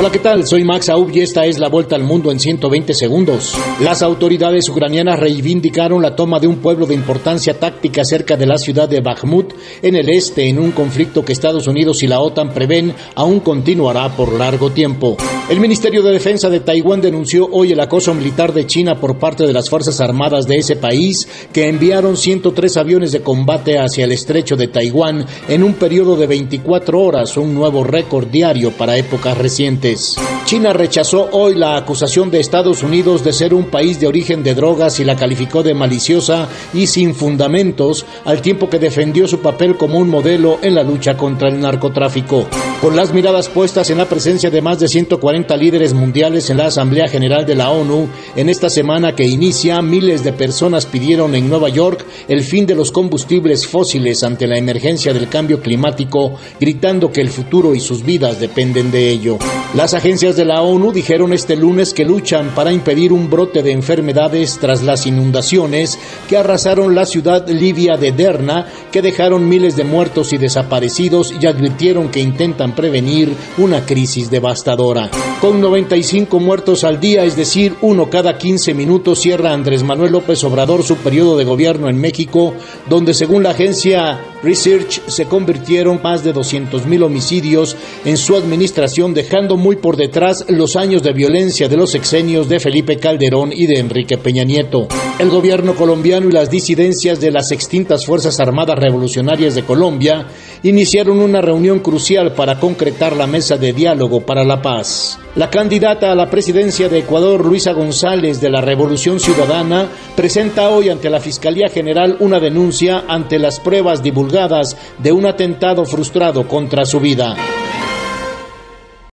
Hola, ¿qué tal? Soy Max Aub y esta es la vuelta al mundo en 120 segundos. Las autoridades ucranianas reivindicaron la toma de un pueblo de importancia táctica cerca de la ciudad de Bakhmut, en el este, en un conflicto que Estados Unidos y la OTAN prevén aún continuará por largo tiempo. El Ministerio de Defensa de Taiwán denunció hoy el acoso militar de China por parte de las Fuerzas Armadas de ese país, que enviaron 103 aviones de combate hacia el estrecho de Taiwán en un periodo de 24 horas, un nuevo récord diario para épocas recientes. China rechazó hoy la acusación de Estados Unidos de ser un país de origen de drogas y la calificó de maliciosa y sin fundamentos, al tiempo que defendió su papel como un modelo en la lucha contra el narcotráfico. Con las miradas puestas en la presencia de más de 140 líderes mundiales en la Asamblea General de la ONU, en esta semana que inicia, miles de personas pidieron en Nueva York el fin de los combustibles fósiles ante la emergencia del cambio climático, gritando que el futuro y sus vidas dependen de ello. Las agencias de la ONU dijeron este lunes que luchan para impedir un brote de enfermedades tras las inundaciones que arrasaron la ciudad libia de Derna, que dejaron miles de muertos y desaparecidos y advirtieron que intentan prevenir una crisis devastadora. Con 95 muertos al día, es decir, uno cada 15 minutos, cierra Andrés Manuel López Obrador su periodo de gobierno en México, donde según la agencia Research se convirtieron más de 200.000 homicidios en su administración, dejando muy por detrás los años de violencia de los exenios de Felipe Calderón y de Enrique Peña Nieto. El gobierno colombiano y las disidencias de las extintas Fuerzas Armadas Revolucionarias de Colombia iniciaron una reunión crucial para concretar la mesa de diálogo para la paz. La candidata a la presidencia de Ecuador, Luisa González, de la Revolución Ciudadana, presenta hoy ante la Fiscalía General una denuncia ante las pruebas divulgadas de un atentado frustrado contra su vida.